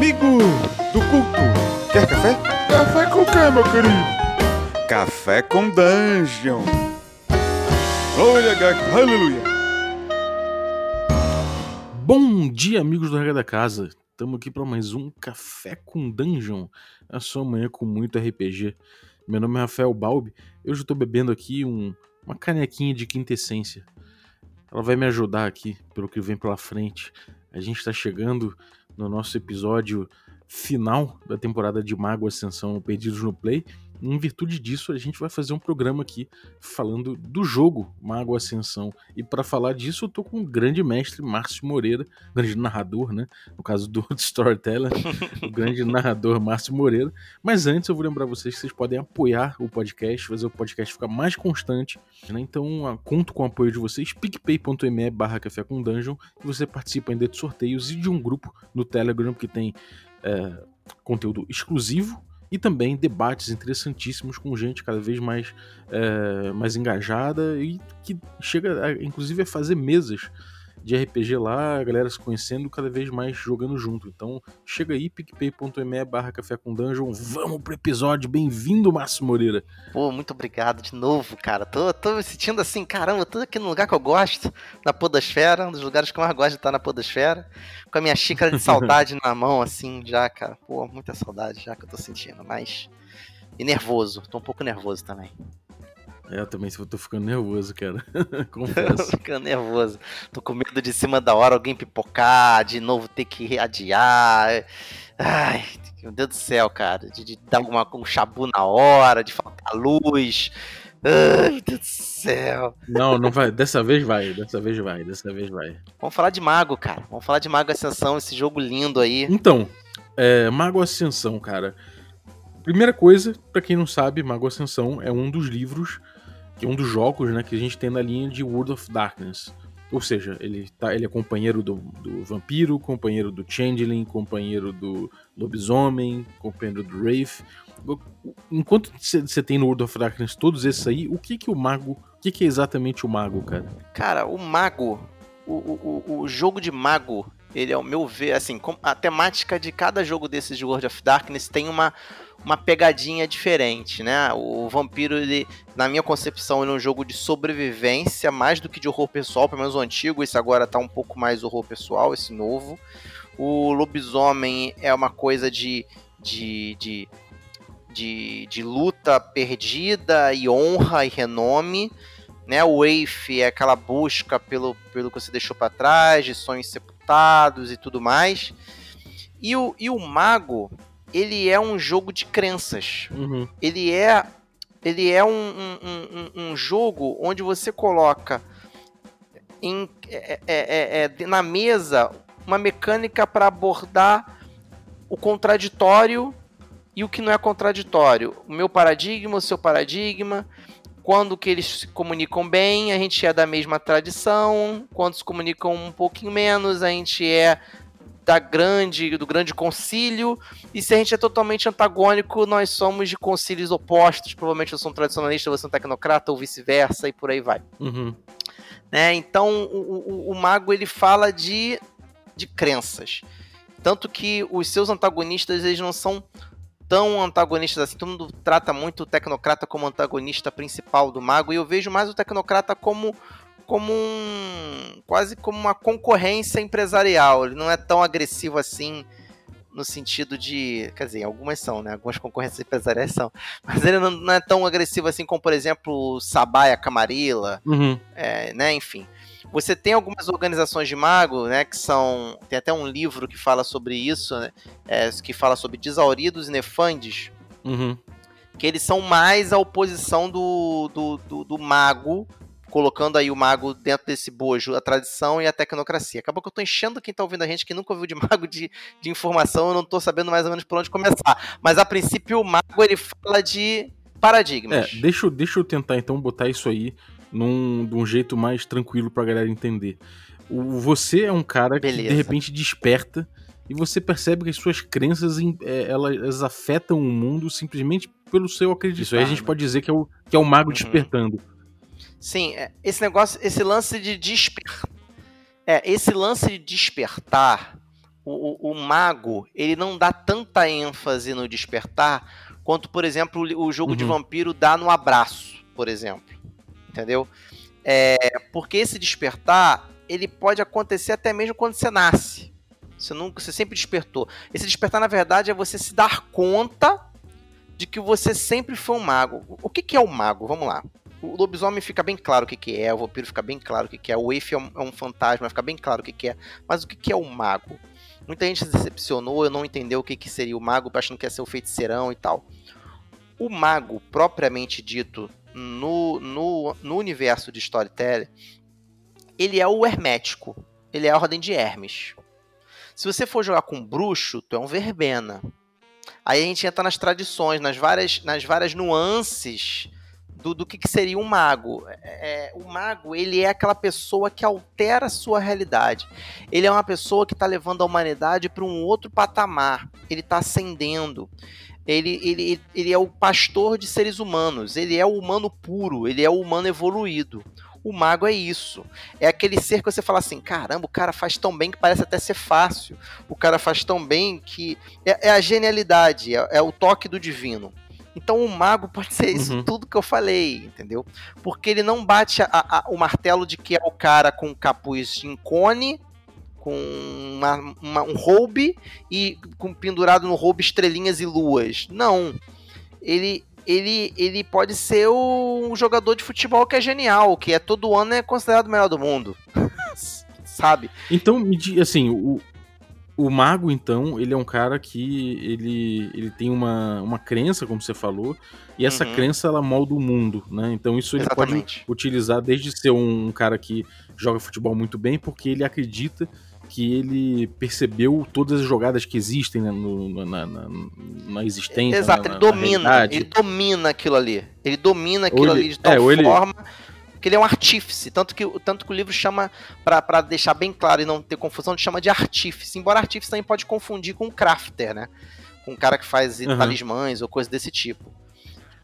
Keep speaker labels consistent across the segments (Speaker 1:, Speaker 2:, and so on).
Speaker 1: Amigo do culto, quer café? Café com quê, meu querido? Café com Dungeon. Glória, aleluia.
Speaker 2: Bom dia, amigos do Regra da Casa. Estamos aqui para mais um Café com Dungeon. A sua manhã com muito RPG. Meu nome é Rafael Balbi. Eu já estou bebendo aqui um, uma canequinha de quintessência. Ela vai me ajudar aqui pelo que vem pela frente. A gente está chegando no nosso episódio final da temporada de Mago Ascensão Perdidos no Play. Em virtude disso, a gente vai fazer um programa aqui falando do jogo Mago Ascensão. E para falar disso, eu tô com o grande mestre Márcio Moreira, grande narrador, né? No caso do Storyteller, o grande narrador Márcio Moreira. Mas antes, eu vou lembrar vocês que vocês podem apoiar o podcast, fazer o podcast ficar mais constante. Né? Então, conto com o apoio de vocês, picpay.me barra café com dungeon, e você participa ainda de sorteios e de um grupo no Telegram que tem é, conteúdo exclusivo e também debates interessantíssimos com gente cada vez mais, é, mais engajada e que chega, a, inclusive, a fazer mesas de RPG lá, a galera se conhecendo, cada vez mais jogando junto. Então, chega aí, picpay.me barra café com dungeon, vamos pro episódio, bem-vindo, Márcio Moreira.
Speaker 3: Pô, muito obrigado de novo, cara. Tô, tô me sentindo assim, caramba, tô aqui no lugar que eu gosto, na podosfera, um dos lugares que eu mais gosto de estar na podosfera, com a minha xícara de saudade na mão, assim, já, cara. Pô, muita saudade já que eu tô sentindo, mas... E nervoso, tô um pouco nervoso também.
Speaker 2: É, eu também tô ficando nervoso, cara. Confesso.
Speaker 3: ficando nervoso. Tô com medo de cima da hora alguém pipocar, de novo ter que adiar. Ai, meu Deus do céu, cara. De, de dar alguma, um chabu na hora, de faltar luz. Ai, meu Deus do céu.
Speaker 2: Não, não vai. Dessa vez vai. Dessa vez vai. Dessa vez vai.
Speaker 3: Vamos falar de Mago, cara. Vamos falar de Mago Ascensão, esse jogo lindo aí.
Speaker 2: Então, é, Mago Ascensão, cara. Primeira coisa, para quem não sabe, Mago Ascensão é um dos livros que é um dos jogos né, que a gente tem na linha de World of Darkness. Ou seja, ele, tá, ele é companheiro do, do vampiro, companheiro do Changeling, companheiro do lobisomem, companheiro do Wraith. Enquanto você tem no World of Darkness todos esses aí, o que que o mago, o que que é exatamente o mago, cara?
Speaker 3: Cara, o mago, o, o, o jogo de mago, ele ao meu ver, assim, a temática de cada jogo desses de World of Darkness tem uma uma pegadinha diferente, né? O Vampiro, ele, na minha concepção, ele é um jogo de sobrevivência, mais do que de horror pessoal, pelo menos o antigo, esse agora tá um pouco mais horror pessoal, esse novo. O Lobisomem é uma coisa de, de, de, de, de luta perdida e honra e renome. Né, o Wraith é aquela busca pelo, pelo que você deixou para trás, de sonhos sepultados e tudo mais. E o, e o Mago, ele é um jogo de crenças. Uhum. Ele é ele é um, um, um, um, jogo onde você coloca em, é, é, é, é na mesa uma mecânica para abordar o contraditório e o que não é contraditório. O meu paradigma, o seu paradigma, quando que eles se comunicam bem, a gente é da mesma tradição, quando se comunicam um pouquinho menos, a gente é da grande, do grande concílio, e se a gente é totalmente antagônico, nós somos de concílios opostos, provavelmente eu sou um tradicionalista, você é um tecnocrata, ou vice-versa, e por aí vai. Uhum. Né? Então, o, o, o mago, ele fala de, de crenças. Tanto que os seus antagonistas, eles não são tão antagonistas assim. Todo mundo trata muito o tecnocrata como antagonista principal do mago, e eu vejo mais o tecnocrata como como um quase como uma concorrência empresarial. Ele não é tão agressivo assim no sentido de, quer dizer, algumas são, né? Algumas concorrências empresariais são, mas ele não, não é tão agressivo assim como, por exemplo, o Sabaia Camarilla, uhum. é, né? Enfim, você tem algumas organizações de mago, né? Que são, tem até um livro que fala sobre isso, né? É, que fala sobre desauridos e nefandes, uhum. que eles são mais a oposição do, do, do, do mago colocando aí o mago dentro desse bojo, a tradição e a tecnocracia. Acabou que eu tô enchendo quem tá ouvindo a gente que nunca ouviu de mago de, de informação, eu não tô sabendo mais ou menos por onde começar. Mas a princípio o mago ele fala de paradigmas.
Speaker 2: É, deixa, deixa eu tentar então botar isso aí num, de um jeito mais tranquilo pra galera entender. O, você é um cara Beleza. que de repente desperta e você percebe que as suas crenças é, elas afetam o mundo simplesmente pelo seu acreditar. Isso aí a gente né? pode dizer que é o, que é o mago uhum. despertando.
Speaker 3: Sim, é, esse negócio, esse lance de despertar. É, esse lance de despertar o, o, o, mago, ele não dá tanta ênfase no despertar quanto, por exemplo, o jogo uhum. de vampiro dá no abraço, por exemplo. Entendeu? É, porque esse despertar, ele pode acontecer até mesmo quando você nasce. Você nunca, você sempre despertou. Esse despertar, na verdade, é você se dar conta de que você sempre foi um mago. O que, que é o mago? Vamos lá. O lobisomem fica bem claro o que, que é, o vampiro fica bem claro o que, que é, o Eif é um, é um fantasma, fica bem claro o que, que é. Mas o que, que é o mago? Muita gente se decepcionou, eu não entendeu o que, que seria o mago, achando que ia ser o feiticeirão e tal. O mago, propriamente dito, no, no, no universo de storytelling, ele é o hermético. Ele é a ordem de Hermes. Se você for jogar com bruxo, tu é um verbena. Aí a gente entra nas tradições, nas várias, nas várias nuances do, do que, que seria um mago. É, é, o mago, ele é aquela pessoa que altera a sua realidade. Ele é uma pessoa que está levando a humanidade para um outro patamar. Ele está ascendendo. Ele, ele, ele é o pastor de seres humanos. Ele é o humano puro. Ele é o humano evoluído. O mago é isso. É aquele ser que você fala assim: caramba, o cara faz tão bem que parece até ser fácil. O cara faz tão bem que. É, é a genialidade, é, é, o toque do divino. Então o mago pode ser isso uhum. tudo que eu falei, entendeu? Porque ele não bate a, a, o martelo de que é o cara com capuz em cone, com uma, uma, um roube e com pendurado no roube estrelinhas e luas. Não. Ele, ele, ele pode ser um jogador de futebol que é genial, que é todo ano é considerado o melhor do mundo. Sabe?
Speaker 2: Então, assim, o, o mago, então, ele é um cara que ele, ele tem uma, uma crença, como você falou, e essa uhum. crença ela molda o mundo, né? Então isso ele Exatamente. pode utilizar desde ser um cara que joga futebol muito bem, porque ele acredita que ele percebeu todas as jogadas que existem né, no, na, na, na, existência.
Speaker 3: Exato,
Speaker 2: na,
Speaker 3: ele domina, ele domina aquilo ali. Ele domina aquilo ele, ali de tal é, forma ele... que ele é um artífice. Tanto que, tanto que o livro chama, para deixar bem claro e não ter confusão, ele chama de artífice. Embora artífice também pode confundir com crafter, né? Com um cara que faz uhum. talismãs ou coisa desse tipo.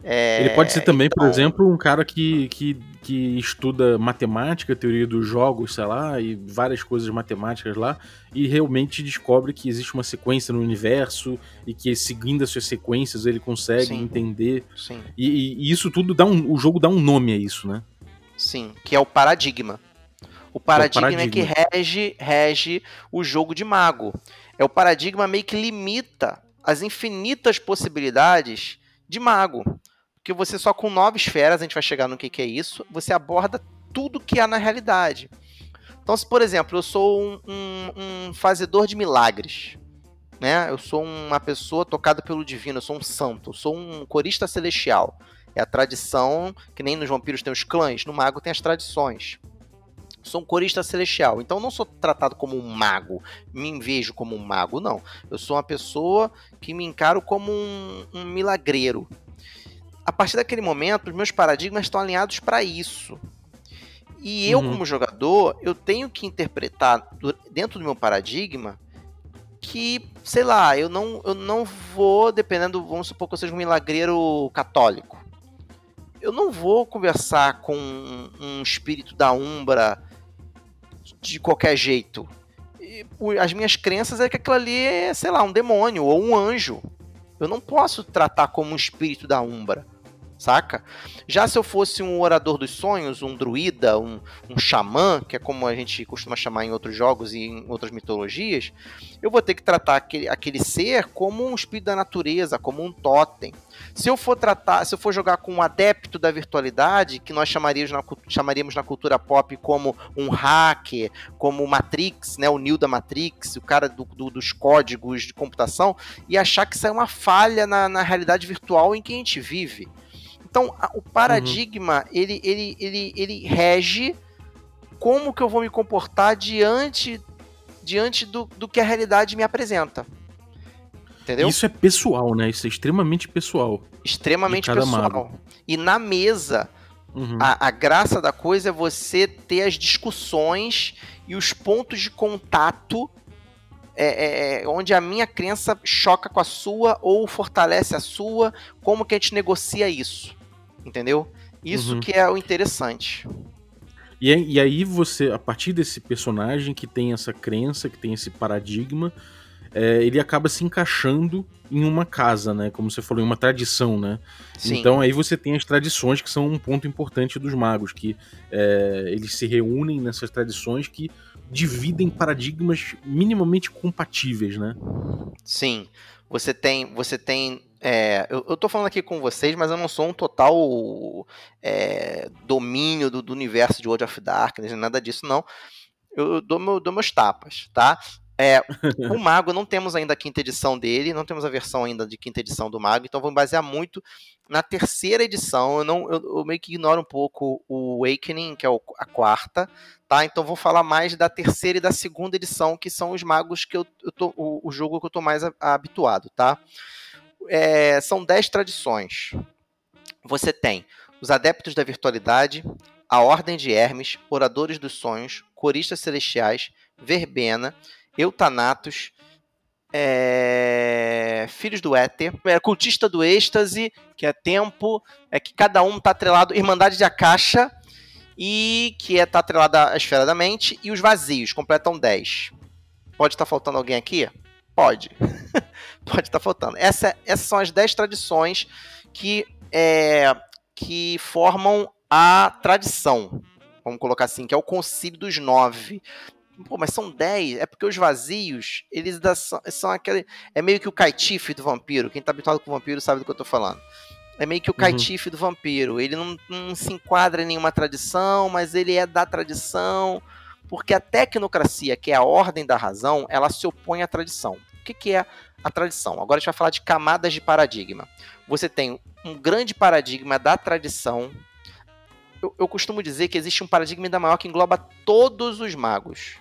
Speaker 2: É, ele pode ser também, então... por exemplo, um cara que, que, que estuda matemática, teoria dos jogos, sei lá, e várias coisas matemáticas lá, e realmente descobre que existe uma sequência no universo e que seguindo essas sequências ele consegue Sim. entender. Sim. E, e, isso tudo dá um. O jogo dá um nome a isso, né?
Speaker 3: Sim, que é o paradigma. O paradigma, é, o paradigma. é que rege, rege o jogo de mago. É o paradigma meio que limita as infinitas possibilidades de mago. Porque você só com nove esferas, a gente vai chegar no que, que é isso, você aborda tudo que há na realidade. Então, se por exemplo, eu sou um, um, um fazedor de milagres, né? Eu sou uma pessoa tocada pelo divino, eu sou um santo, eu sou um corista celestial. É a tradição, que nem nos vampiros tem os clãs, no mago tem as tradições. Sou um corista celestial, então não sou tratado como um mago, me vejo como um mago, não. Eu sou uma pessoa que me encaro como um, um milagreiro, a partir daquele momento, os meus paradigmas estão alinhados para isso. E eu, uhum. como jogador, eu tenho que interpretar dentro do meu paradigma que, sei lá, eu não, eu não vou, dependendo, vamos supor que eu seja um milagreiro católico. Eu não vou conversar com um espírito da Umbra de qualquer jeito. as minhas crenças é que aquilo ali é, sei lá, um demônio ou um anjo. Eu não posso tratar como um espírito da Umbra saca? Já se eu fosse um orador dos sonhos, um druida, um, um xamã, que é como a gente costuma chamar em outros jogos e em outras mitologias, eu vou ter que tratar aquele, aquele ser como um espírito da natureza, como um totem. Se eu for tratar, se eu for jogar com um adepto da virtualidade, que nós chamaríamos na, chamaríamos na cultura pop como um hacker, como o Matrix, né, o Neo da Matrix, o cara do, do, dos códigos de computação, e achar que isso é uma falha na, na realidade virtual em que a gente vive. Então, o paradigma, uhum. ele, ele, ele, ele rege como que eu vou me comportar diante, diante do, do que a realidade me apresenta.
Speaker 2: Entendeu? Isso é pessoal, né? Isso é extremamente pessoal.
Speaker 3: Extremamente pessoal. Mago. E na mesa, uhum. a, a graça da coisa é você ter as discussões e os pontos de contato é, é, é, onde a minha crença choca com a sua ou fortalece a sua, como que a gente negocia isso? entendeu? Isso uhum. que é o interessante.
Speaker 2: E, e aí você, a partir desse personagem que tem essa crença, que tem esse paradigma, é, ele acaba se encaixando em uma casa, né? Como você falou, em uma tradição, né? Sim. Então aí você tem as tradições que são um ponto importante dos magos, que é, eles se reúnem nessas tradições que dividem paradigmas minimamente compatíveis, né?
Speaker 3: Sim. Você tem, você tem é, eu, eu tô falando aqui com vocês, mas eu não sou um total é, domínio do, do, universo de World of Darkness, nada disso, não. Eu, eu dou, meu, dou meus tapas, tá? É, o Mago, não temos ainda a quinta edição dele, não temos a versão ainda de quinta edição do Mago, então vou me basear muito na terceira edição. Eu, não, eu, eu meio que ignoro um pouco o Awakening, que é o, a quarta, tá? Então vou falar mais da terceira e da segunda edição, que são os magos que eu, eu tô, o, o jogo que eu tô mais a, a habituado, tá? É, são dez tradições. Você tem os Adeptos da Virtualidade, a Ordem de Hermes, Oradores dos Sonhos, Coristas Celestiais, Verbena, Eutanatos, é... Filhos do Éter, é, Cultista do Êxtase, que é Tempo, é que cada um está atrelado, Irmandade de Akasha, e que é, atrelada à Esfera da Mente, e os Vazios, completam 10. Pode estar tá faltando alguém aqui? Pode. Pode estar tá faltando. Essa, essas são as 10 tradições que, é, que formam a tradição. Vamos colocar assim, que é o concílio dos nove. Pô, mas são 10. É porque os vazios, eles são, são aquele. É meio que o caitife do vampiro. Quem tá habituado com o vampiro sabe do que eu tô falando. É meio que o uhum. caitife do vampiro. Ele não, não se enquadra em nenhuma tradição, mas ele é da tradição. Porque a tecnocracia, que é a ordem da razão, ela se opõe à tradição. O que, que é a tradição? Agora a gente vai falar de camadas de paradigma. Você tem um grande paradigma da tradição. Eu, eu costumo dizer que existe um paradigma ainda maior que engloba todos os magos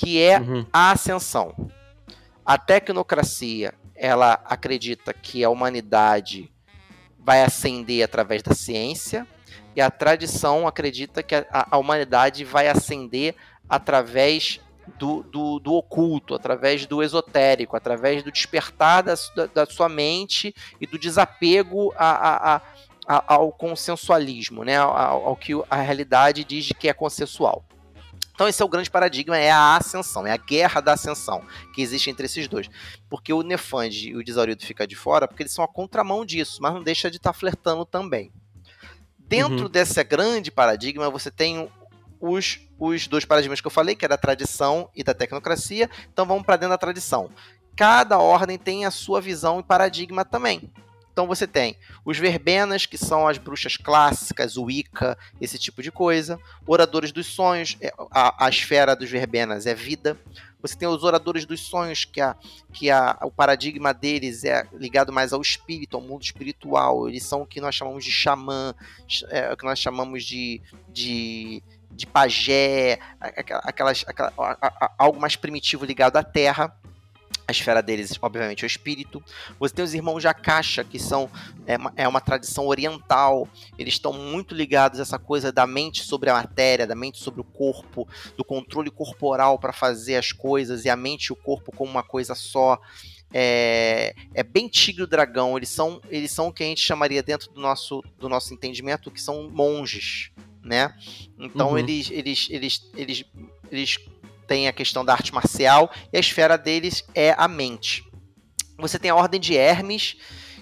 Speaker 3: que é uhum. a ascensão. A tecnocracia, ela acredita que a humanidade vai ascender através da ciência, e a tradição acredita que a, a humanidade vai ascender através do, do, do, oculto, através do esotérico, através do despertar da, da, da sua mente e do desapego a, a, a, ao consensualismo, né? Ao, ao, que a realidade diz que é consensual. Então esse é o grande paradigma, é a ascensão, é a guerra da ascensão que existe entre esses dois. Porque o Nefand e o Desaurido ficam de fora porque eles são a contramão disso, mas não deixa de estar tá flertando também. Dentro uhum. desse grande paradigma, você tem os, os dois paradigmas que eu falei, que é da tradição e da tecnocracia. Então vamos para dentro da tradição. Cada ordem tem a sua visão e paradigma também. Então você tem os verbenas, que são as bruxas clássicas, o Wicca, esse tipo de coisa. Oradores dos sonhos, é, a, a esfera dos verbenas é vida. Você tem os oradores dos sonhos, que, a, que a, o paradigma deles é ligado mais ao espírito, ao mundo espiritual. Eles são o que nós chamamos de xamã, é, o que nós chamamos de, de, de pajé, aquelas, aquela, algo mais primitivo ligado à terra a esfera deles, obviamente, é o espírito. Você tem os irmãos de Akasha, que são é uma, é uma tradição oriental. Eles estão muito ligados a essa coisa da mente sobre a matéria, da mente sobre o corpo, do controle corporal para fazer as coisas e a mente e o corpo como uma coisa só. É, é bem tigre o dragão. Eles são, eles são o que a gente chamaria dentro do nosso, do nosso entendimento que são monges, né? Então uhum. eles, eles, eles, eles, eles tem a questão da arte marcial e a esfera deles é a mente. Você tem a Ordem de Hermes,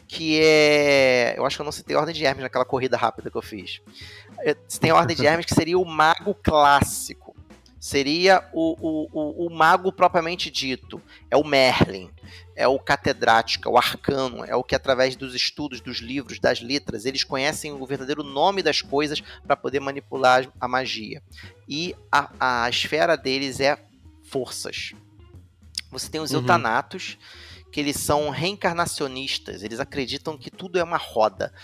Speaker 3: que é. Eu acho que eu não citei a Ordem de Hermes naquela corrida rápida que eu fiz. É, você tem a Ordem de Hermes, que seria o mago clássico. Seria o, o, o, o mago propriamente dito. É o Merlin é o catedrático, é o arcano, é o que através dos estudos, dos livros, das letras, eles conhecem o verdadeiro nome das coisas para poder manipular a magia. E a, a esfera deles é forças. Você tem os uhum. eutanatos, que eles são reencarnacionistas, eles acreditam que tudo é uma roda,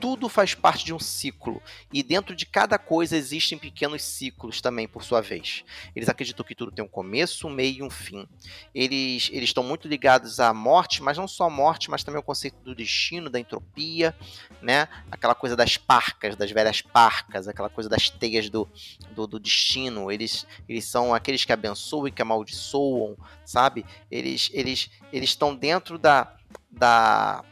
Speaker 3: tudo faz parte de um ciclo. E dentro de cada coisa existem pequenos ciclos também, por sua vez. Eles acreditam que tudo tem um começo, um meio e um fim. Eles, eles estão muito ligados à morte, mas não só à morte, mas também ao conceito do destino, da entropia, né? Aquela coisa das parcas, das velhas parcas, aquela coisa das teias do, do, do destino. Eles, eles são aqueles que abençoam e que amaldiçoam, sabe? Eles eles eles estão dentro da, da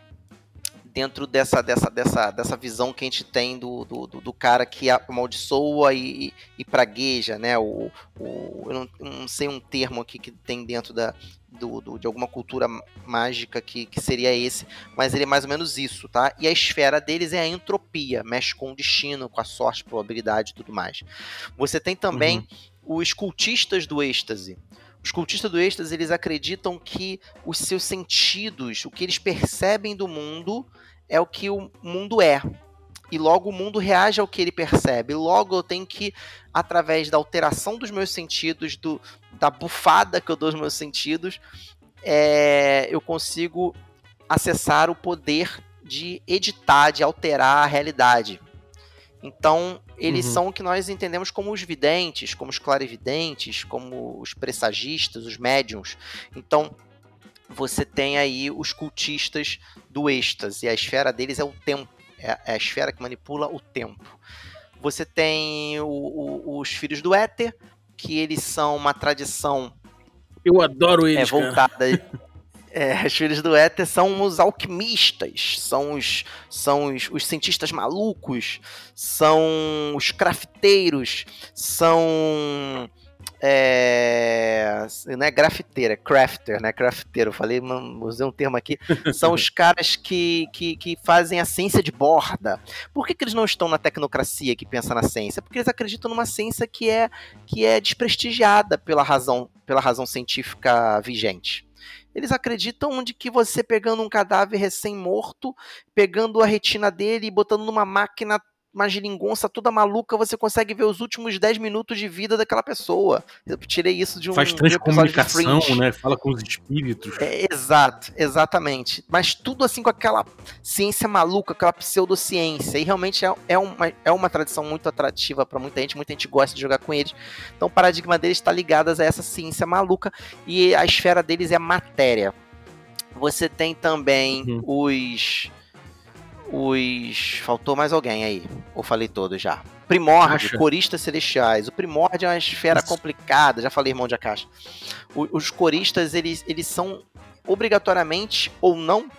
Speaker 3: dentro dessa, dessa, dessa, dessa visão que a gente tem do, do, do cara que amaldiçoa e, e pragueja, né? O, o, eu não, não, sei um termo aqui que tem dentro da, do, do, de alguma cultura mágica que, que seria esse, mas ele é mais ou menos isso, tá? E a esfera deles é a entropia, mexe com o destino, com a sorte, probabilidade e tudo mais. Você tem também uhum. os cultistas do êxtase. Os cultistas do êxtase, eles acreditam que os seus sentidos, o que eles percebem do mundo, é o que o mundo é. E logo o mundo reage ao que ele percebe. Logo eu tenho que, através da alteração dos meus sentidos, do, da bufada que eu dou aos meus sentidos, é, eu consigo acessar o poder de editar, de alterar a realidade. Então, eles uhum. são o que nós entendemos como os videntes, como os clarividentes, como os pressagistas, os médiums. Então, você tem aí os cultistas do êxtase, e a esfera deles é o tempo, é, é a esfera que manipula o tempo. Você tem o, o, os filhos do éter, que eles são uma tradição.
Speaker 2: Eu adoro eles.
Speaker 3: É voltada. É, os filhos do éter são os alquimistas, são os, são os, os cientistas malucos, são os crafteiros, são é, não é grafiteiro, é crafter, né? Crafteiro, falei, usei um termo aqui. São os caras que, que, que fazem a ciência de borda. Por que, que eles não estão na tecnocracia que pensa na ciência? Porque eles acreditam numa ciência que é, que é desprestigiada pela razão, pela razão científica vigente. Eles acreditam de que você pegando um cadáver recém-morto, pegando a retina dele e botando numa máquina uma geringonça toda maluca, você consegue ver os últimos 10 minutos de vida daquela pessoa. Eu tirei isso de um.
Speaker 2: Faz transcomunicação, né? Fala com os espíritos.
Speaker 3: É, exato, exatamente. Mas tudo assim com aquela ciência maluca, aquela pseudociência. E realmente é, é, uma, é uma tradição muito atrativa para muita gente, muita gente gosta de jogar com eles. Então o paradigma deles está ligado a essa ciência maluca e a esfera deles é matéria. Você tem também uhum. os os. Faltou mais alguém aí. Ou falei todos já? Primórdio, coristas celestiais. O primórdio é uma esfera Isso. complicada, já falei, irmão de Akasha. os coristas, eles, eles são obrigatoriamente ou não,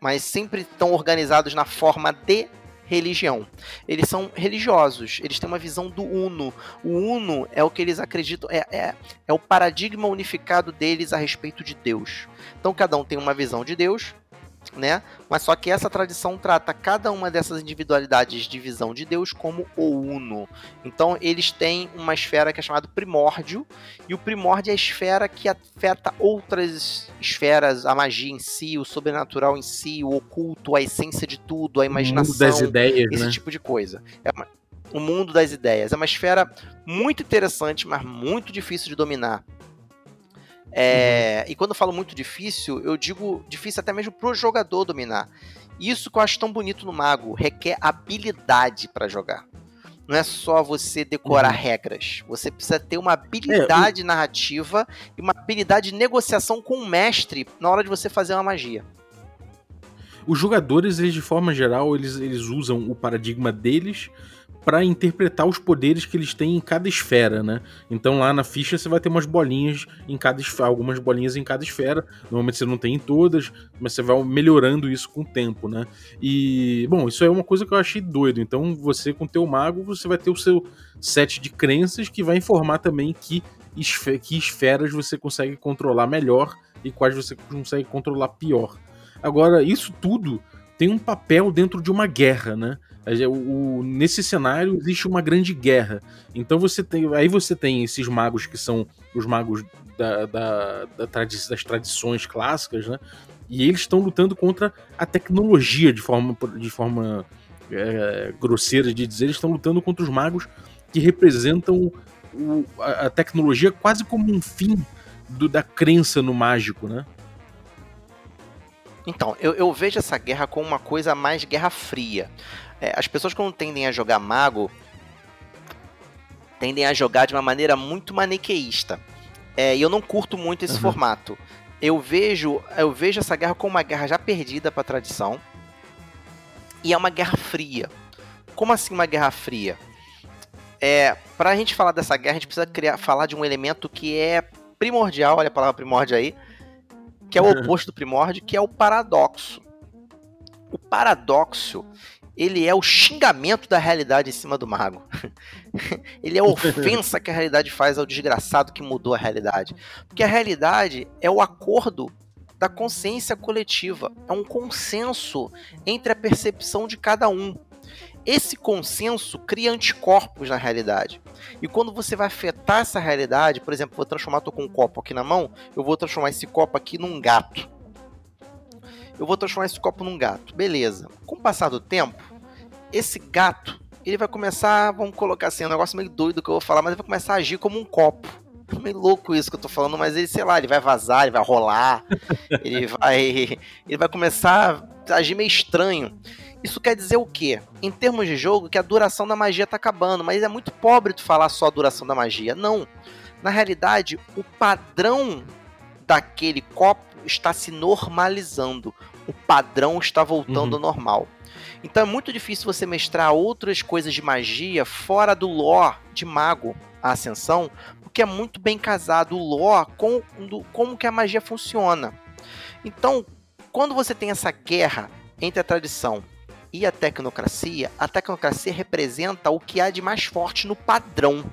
Speaker 3: mas sempre estão organizados na forma de religião. Eles são religiosos, eles têm uma visão do uno. O uno é o que eles acreditam, é, é, é o paradigma unificado deles a respeito de Deus. Então cada um tem uma visão de Deus, né? Mas só que essa tradição trata cada uma dessas individualidades de visão de Deus como o uno. Então eles têm uma esfera que é chamada primórdio, e o primórdio é a esfera que afeta outras esferas, a magia em si, o sobrenatural em si, o oculto, a essência de tudo, a imaginação, o mundo
Speaker 2: das ideias,
Speaker 3: esse
Speaker 2: né?
Speaker 3: tipo de coisa. É uma, o mundo das ideias. É uma esfera muito interessante, mas muito difícil de dominar. É, uhum. E quando eu falo muito difícil, eu digo difícil até mesmo pro jogador dominar. Isso que eu acho tão bonito no mago, requer habilidade para jogar. Não é só você decorar uhum. regras. Você precisa ter uma habilidade é, eu... narrativa e uma habilidade de negociação com o mestre na hora de você fazer uma magia.
Speaker 2: Os jogadores, eles, de forma geral, eles, eles usam o paradigma deles para interpretar os poderes que eles têm em cada esfera, né? Então lá na ficha você vai ter umas bolinhas em cada esfera, algumas bolinhas em cada esfera. Normalmente você não tem em todas, mas você vai melhorando isso com o tempo, né? E bom, isso é uma coisa que eu achei doido. Então você com teu mago, você vai ter o seu set de crenças que vai informar também que, que esferas você consegue controlar melhor e quais você consegue controlar pior. Agora, isso tudo tem um papel dentro de uma guerra, né? O, o, nesse cenário existe uma grande guerra. Então você tem. Aí você tem esses magos que são os magos da, da, da tradi das tradições clássicas, né? E eles estão lutando contra a tecnologia de forma, de forma é, grosseira de dizer. Eles estão lutando contra os magos que representam o, a, a, tecnologia quase como um fim do, da crença no mágico, né?
Speaker 3: Então, eu, eu vejo essa guerra como uma coisa mais guerra fria. É, as pessoas quando tendem a jogar mago tendem a jogar de uma maneira muito maniqueísta. É, e eu não curto muito esse uhum. formato. Eu vejo, eu vejo essa guerra como uma guerra já perdida para a tradição. E é uma guerra fria. Como assim uma guerra fria? É, para a gente falar dessa guerra, a gente precisa criar, falar de um elemento que é primordial, olha a palavra primórdio aí, que é o oposto do primórdio, que é o paradoxo. O paradoxo, ele é o xingamento da realidade em cima do mago. ele é a ofensa que a realidade faz ao desgraçado que mudou a realidade. Porque a realidade é o acordo da consciência coletiva, é um consenso entre a percepção de cada um. Esse consenso cria anticorpos na realidade. E quando você vai afetar essa realidade, por exemplo, vou transformar, tô com um copo aqui na mão, eu vou transformar esse copo aqui num gato. Eu vou transformar esse copo num gato. Beleza. Com o passar do tempo, esse gato, ele vai começar, vamos colocar assim, é um negócio meio doido que eu vou falar, mas ele vai começar a agir como um copo. É meio louco isso que eu tô falando, mas ele, sei lá, ele vai vazar, ele vai rolar, ele vai. Ele vai começar a agir meio estranho. Isso quer dizer o quê? Em termos de jogo, que a duração da magia tá acabando, mas é muito pobre tu falar só a duração da magia. Não. Na realidade, o padrão daquele copo está se normalizando. O padrão está voltando uhum. ao normal. Então é muito difícil você mestrar outras coisas de magia fora do lore de mago, a ascensão, porque é muito bem casado o lore com do, como que a magia funciona. Então, quando você tem essa guerra entre a tradição e a tecnocracia, a tecnocracia representa o que há de mais forte no padrão.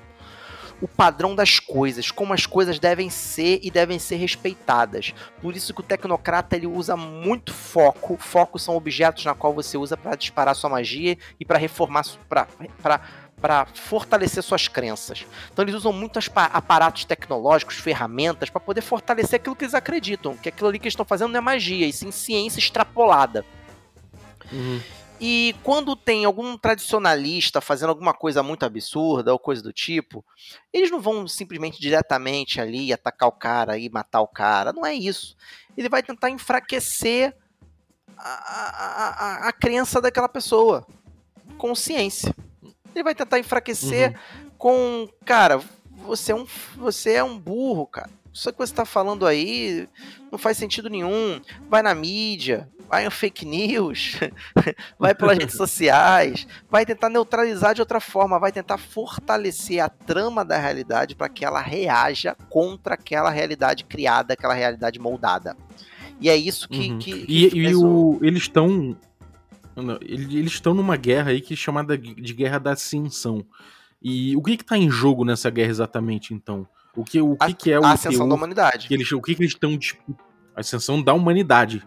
Speaker 3: O padrão das coisas, como as coisas devem ser e devem ser respeitadas. Por isso que o tecnocrata ele usa muito foco. Focos são objetos na qual você usa para disparar sua magia e para reformar para para fortalecer suas crenças. Então eles usam muitos aparatos tecnológicos, ferramentas para poder fortalecer aquilo que eles acreditam, que aquilo ali que eles estão fazendo não é magia, e sim ciência extrapolada. Uhum. E quando tem algum tradicionalista fazendo alguma coisa muito absurda ou coisa do tipo, eles não vão simplesmente diretamente ali atacar o cara e matar o cara. Não é isso. Ele vai tentar enfraquecer a, a, a, a crença daquela pessoa com ciência. Ele vai tentar enfraquecer uhum. com, cara, você é um, você é um burro, cara. Isso que você está falando aí não faz sentido nenhum. Vai na mídia, vai em fake news, vai pelas redes sociais, vai tentar neutralizar de outra forma, vai tentar fortalecer a trama da realidade para que ela reaja contra aquela realidade criada, aquela realidade moldada. E é isso que. Uhum. que, que
Speaker 2: e, e o, eles estão. Eles estão numa guerra aí que é chamada de Guerra da Ascensão. E o que está em jogo nessa guerra exatamente, então? O que, o que, a, que é o.
Speaker 3: A ascensão da humanidade.
Speaker 2: Que eles, o que, que eles estão. A ascensão da humanidade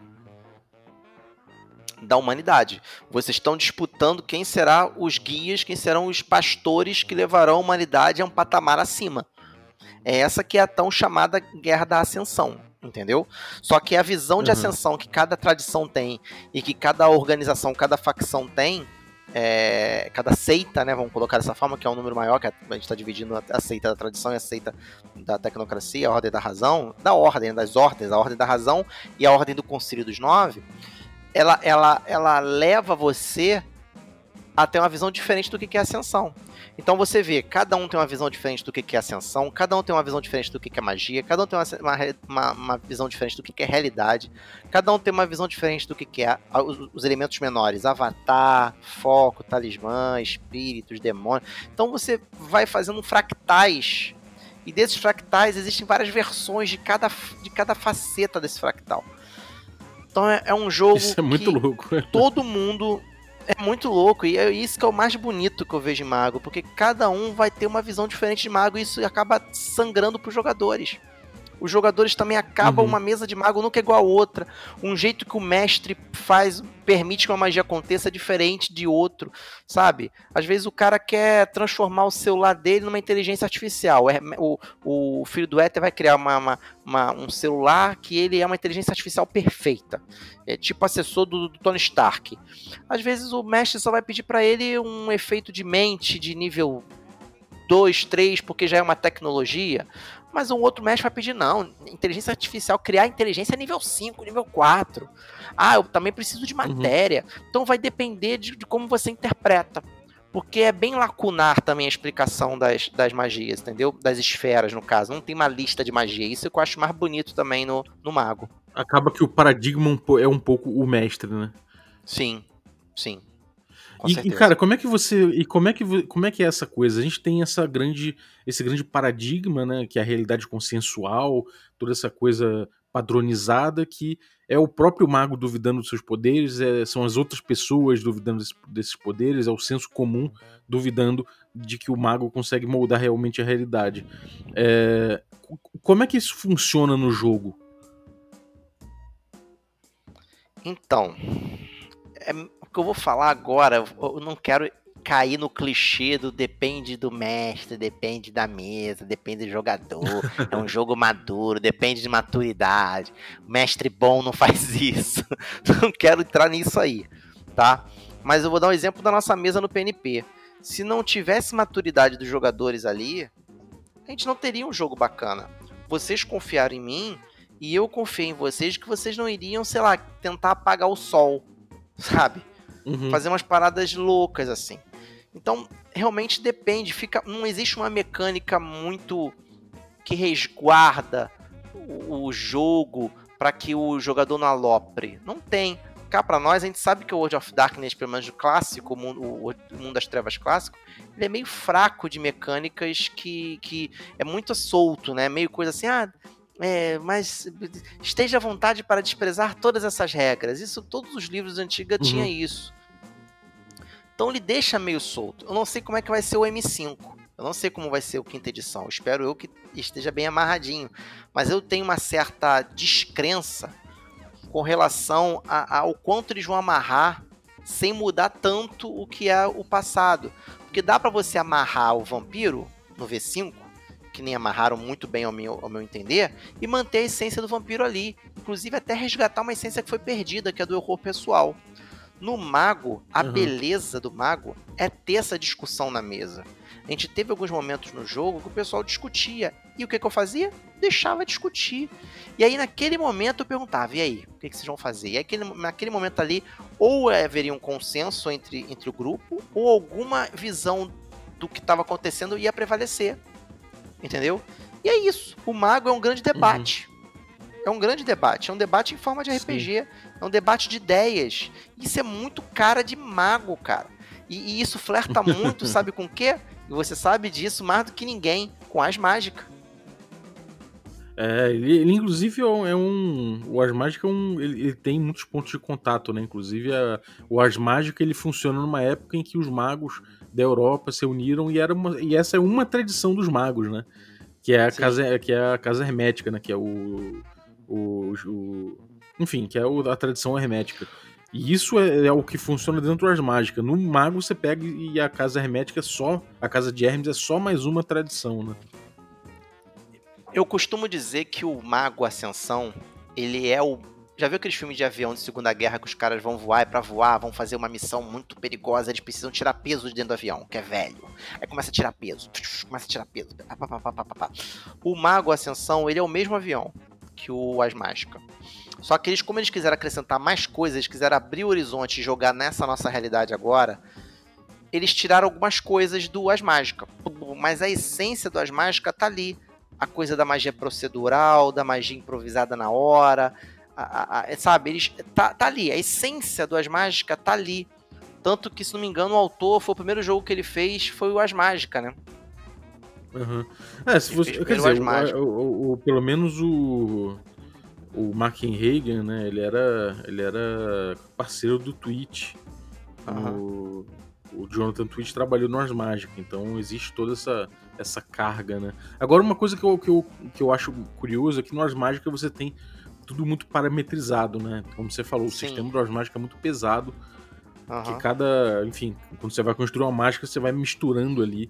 Speaker 3: da humanidade. Vocês estão disputando quem será os guias, quem serão os pastores que levarão a humanidade a um patamar acima. É essa que é a tão chamada Guerra da Ascensão, entendeu? Só que a visão de uhum. ascensão que cada tradição tem e que cada organização, cada facção tem, é, cada seita, né, vamos colocar dessa forma, que é um número maior, que a gente está dividindo a seita da tradição e a seita da tecnocracia, a ordem da razão, da ordem, das ordens, a ordem da razão e a ordem do concílio dos nove, ela, ela, ela leva você a ter uma visão diferente do que é ascensão. Então você vê, cada um tem uma visão diferente do que é ascensão, cada um tem uma visão diferente do que é magia, cada um tem uma, uma, uma visão diferente do que é realidade, cada um tem uma visão diferente do que é os, os elementos menores, avatar, foco, talismã, espíritos, demônios. Então você vai fazendo fractais, e desses fractais existem várias versões de cada, de cada faceta desse fractal. Então é, é um jogo
Speaker 2: isso é muito louco.
Speaker 3: todo mundo é muito louco e é isso que é o mais bonito que eu vejo em Mago, porque cada um vai ter uma visão diferente de Mago e isso acaba sangrando para os jogadores os jogadores também acabam uhum. uma mesa de mago nunca é igual a outra. Um jeito que o mestre faz permite que uma magia aconteça diferente de outro, sabe? Às vezes o cara quer transformar o celular dele numa inteligência artificial. O, o filho do Éter vai criar uma, uma, uma, um celular que ele é uma inteligência artificial perfeita. É tipo assessor do, do Tony Stark. Às vezes o mestre só vai pedir para ele um efeito de mente de nível 2, 3, porque já é uma tecnologia. Mas um outro mestre vai pedir, não, inteligência artificial, criar inteligência nível 5, nível 4. Ah, eu também preciso de uhum. matéria. Uhum. Então vai depender de, de, como você interpreta. Porque é bem lacunar também a explicação das, das magias, entendeu? Das esferas, no caso. Não tem uma lista de magia. Isso é que eu acho mais bonito também no, no mago.
Speaker 2: Acaba que o paradigma é um pouco o mestre, né?
Speaker 3: Sim, sim.
Speaker 2: E, e, cara, como é que você e como é que como é que é essa coisa? A gente tem essa grande esse grande paradigma, né, que é a realidade consensual, toda essa coisa padronizada que É o próprio mago duvidando dos seus poderes, é, são as outras pessoas duvidando desse, desses poderes, é o senso comum duvidando de que o mago consegue moldar realmente a realidade. É, como é que isso funciona no jogo?
Speaker 3: Então, é, o que eu vou falar agora, eu não quero cair no clichê do depende do mestre, depende da mesa, depende do jogador, é um jogo maduro, depende de maturidade. Mestre bom não faz isso. Não quero entrar nisso aí, tá? Mas eu vou dar um exemplo da nossa mesa no PNP. Se não tivesse maturidade dos jogadores ali, a gente não teria um jogo bacana. Vocês confiaram em mim e eu confiei em vocês que vocês não iriam, sei lá, tentar apagar o sol, sabe? Uhum. Fazer umas paradas loucas assim. Então, realmente depende, fica, não existe uma mecânica muito que resguarda o, o jogo para que o jogador não alopre. Não tem. Cá para nós, a gente sabe que o World of Darkness, pelo menos o clássico, o mundo, o mundo das trevas clássico, ele é meio fraco de mecânicas que, que é muito solto, né? Meio coisa assim, ah, é, mas esteja à vontade para desprezar todas essas regras. Isso, todos os livros antigos uhum. tinha isso. Então ele deixa meio solto. Eu não sei como é que vai ser o M5. Eu não sei como vai ser o quinta edição. Eu espero eu que esteja bem amarradinho. Mas eu tenho uma certa descrença com relação a, ao quanto eles vão amarrar sem mudar tanto o que é o passado. Porque dá para você amarrar o vampiro no V5, que nem amarraram muito bem ao meu, ao meu entender, e manter a essência do vampiro ali. Inclusive até resgatar uma essência que foi perdida, que é do horror pessoal. No mago, a uhum. beleza do mago é ter essa discussão na mesa. A gente teve alguns momentos no jogo que o pessoal discutia. E o que, que eu fazia? Deixava discutir. E aí, naquele momento, eu perguntava: e aí, o que, que vocês vão fazer? E aí, naquele momento ali, ou haveria um consenso entre, entre o grupo, ou alguma visão do que estava acontecendo ia prevalecer. Entendeu? E é isso. O mago é um grande debate. É um grande debate. É um debate em forma de RPG. Sim. É um debate de ideias. Isso é muito cara de mago, cara. E, e isso flerta muito, sabe com o quê? E você sabe disso mais do que ninguém, com as mágicas.
Speaker 2: É, ele, ele, inclusive é um. O Ars Mágica é um, ele, ele, tem muitos pontos de contato, né? Inclusive, a, o Ars Mágica ele funciona numa época em que os magos da Europa se uniram e, era uma, e essa é uma tradição dos magos, né? Que é a, casa, que é a casa hermética, né? Que é o, o, o enfim, que é a tradição hermética. E isso é, é, o que funciona dentro das mágicas. No mago você pega e a casa hermética é só. A casa de Hermes é só mais uma tradição, né?
Speaker 3: Eu costumo dizer que o Mago Ascensão, ele é o. Já viu aqueles filmes de avião de Segunda Guerra que os caras vão voar e pra voar, vão fazer uma missão muito perigosa, eles precisam tirar peso de dentro do avião, que é velho. Aí começa a tirar peso, começa a tirar peso. O Mago Ascensão, ele é o mesmo avião que o As Mágica. Só que eles, como eles quiseram acrescentar mais coisas, eles quiseram abrir o horizonte e jogar nessa nossa realidade agora, eles tiraram algumas coisas do As Mágica. Mas a essência do As Mágica tá ali. A coisa da magia procedural, da magia improvisada na hora. A, a, a, sabe, eles. Tá, tá ali. A essência do As Mágica tá ali. Tanto que, se não me engano, o autor foi o primeiro jogo que ele fez, foi o As Mágica, né?
Speaker 2: Uhum. É, se você. Quer dizer, o, o, o, pelo menos o. O Mark Hagen, né? Ele era, ele era parceiro do Twitch. Uhum. O, o Jonathan Twitch trabalhou no Ars Magic, então existe toda essa, essa carga, né? Agora, uma coisa que eu, que eu, que eu acho curioso é que no Ars Magic você tem tudo muito parametrizado, né? Como você falou, Sim. o sistema do Ars Magic é muito pesado. Uhum. Que cada. Enfim, quando você vai construir uma mágica, você vai misturando ali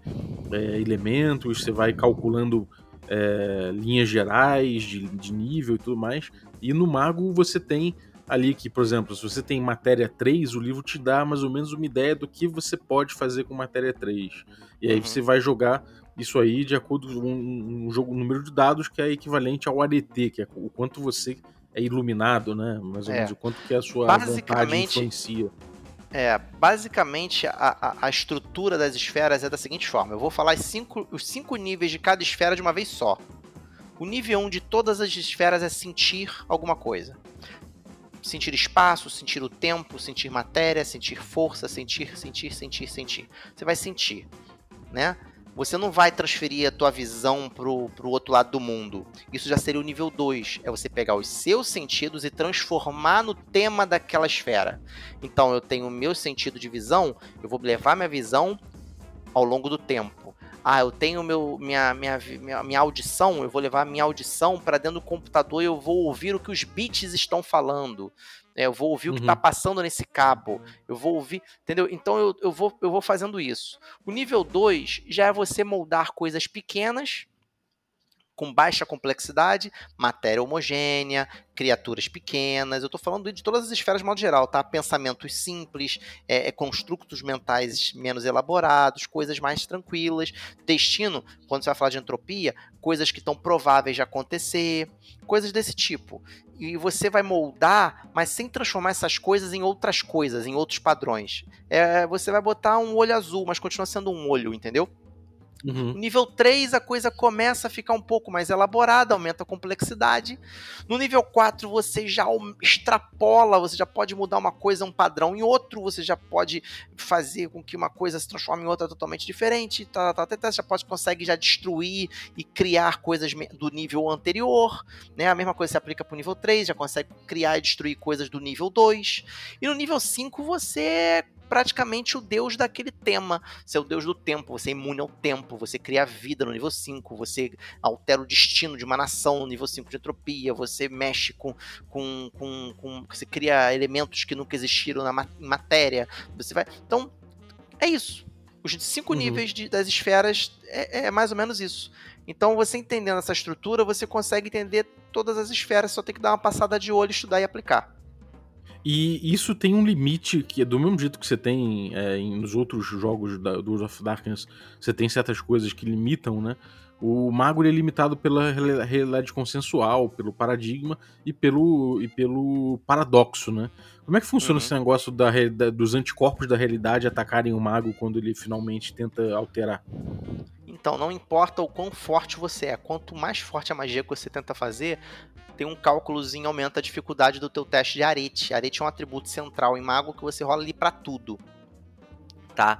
Speaker 2: é, elementos, você vai calculando é, linhas gerais de, de nível e tudo mais. E no Mago você tem ali que, por exemplo, se você tem matéria 3, o livro te dá mais ou menos uma ideia do que você pode fazer com matéria 3. E aí uhum. você vai jogar isso aí de acordo com um, um, jogo, um número de dados que é equivalente ao ADT, que é o quanto você é iluminado, né? Mais ou é. menos o quanto que a sua vontade influencia.
Speaker 3: É, basicamente a, a, a, estrutura das esferas é da seguinte forma: eu vou falar cinco, os cinco níveis de cada esfera de uma vez só. O nível 1 um de todas as esferas é sentir alguma coisa. Sentir espaço, sentir o tempo, sentir matéria, sentir força, sentir, sentir, sentir, sentir. Você vai sentir, né? Você não vai transferir a tua visão pro, pro outro lado do mundo. Isso já seria o nível 2. É você pegar os seus sentidos e transformar no tema daquela esfera. Então eu tenho o meu sentido de visão, eu vou levar minha visão ao longo do tempo. Ah, eu tenho meu, minha, minha, minha, minha audição, eu vou levar minha audição para dentro do computador e eu vou ouvir o que os bits estão falando. É, eu vou ouvir uhum. o que está uhum. passando nesse cabo. Eu vou ouvir, entendeu? Então eu, eu, vou, eu vou fazendo isso. O nível 2 já é você moldar coisas pequenas com baixa complexidade, matéria homogênea, criaturas pequenas. Eu estou falando de todas as esferas de modo geral, tá? Pensamentos simples, é, é, construtos mentais menos elaborados, coisas mais tranquilas. Destino, quando você vai falar de entropia, coisas que estão prováveis de acontecer, coisas desse tipo. E você vai moldar, mas sem transformar essas coisas em outras coisas, em outros padrões. É, você vai botar um olho azul, mas continua sendo um olho, entendeu? Uhum. No nível 3, a coisa começa a ficar um pouco mais elaborada, aumenta a complexidade. No nível 4, você já extrapola, você já pode mudar uma coisa, um padrão em outro, você já pode fazer com que uma coisa se transforme em outra totalmente diferente, tá, tá, tá, tá, já pode consegue já destruir e criar coisas do nível anterior, né? A mesma coisa se aplica para o nível 3, já consegue criar e destruir coisas do nível 2. E no nível 5 você praticamente o deus daquele tema. Você é o deus do tempo, você é imune ao tempo, você cria vida no nível 5, você altera o destino de uma nação no nível 5 de entropia, você mexe com, com, com, com você cria elementos que nunca existiram na matéria. Você vai. Então, é isso. Os cinco uhum. níveis de, das esferas é, é mais ou menos isso. Então, você entendendo essa estrutura, você consegue entender todas as esferas, só tem que dar uma passada de olho, estudar e aplicar.
Speaker 2: E isso tem um limite que é do mesmo jeito que você tem é, nos outros jogos da, do World of Darkness, você tem certas coisas que limitam, né? O mago é limitado pela realidade consensual, pelo paradigma e pelo, e pelo paradoxo, né? Como é que funciona uhum. esse negócio da, da, dos anticorpos da realidade atacarem o mago quando ele finalmente tenta alterar?
Speaker 3: Então, não importa o quão forte você é, quanto mais forte a magia que você tenta fazer, tem um cálculozinho aumenta a dificuldade do teu teste de arete. Arete é um atributo central em mago que você rola ali para tudo. Tá?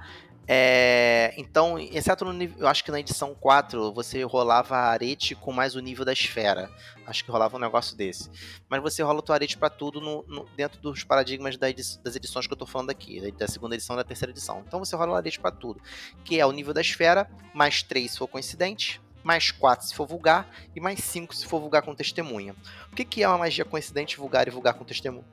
Speaker 3: É, então, exceto no nível, eu acho que na edição 4 você rolava arete com mais o nível da esfera. Acho que rolava um negócio desse. Mas você rola o tua arete para tudo no, no, dentro dos paradigmas da edi das edições que eu tô falando aqui, da segunda edição e da terceira edição. Então você rola a arete para tudo, que é o nível da esfera, mais 3 se for coincidente, mais 4 se for vulgar e mais 5 se for vulgar com testemunha. O que, que é uma magia coincidente, vulgar e vulgar com testemunha?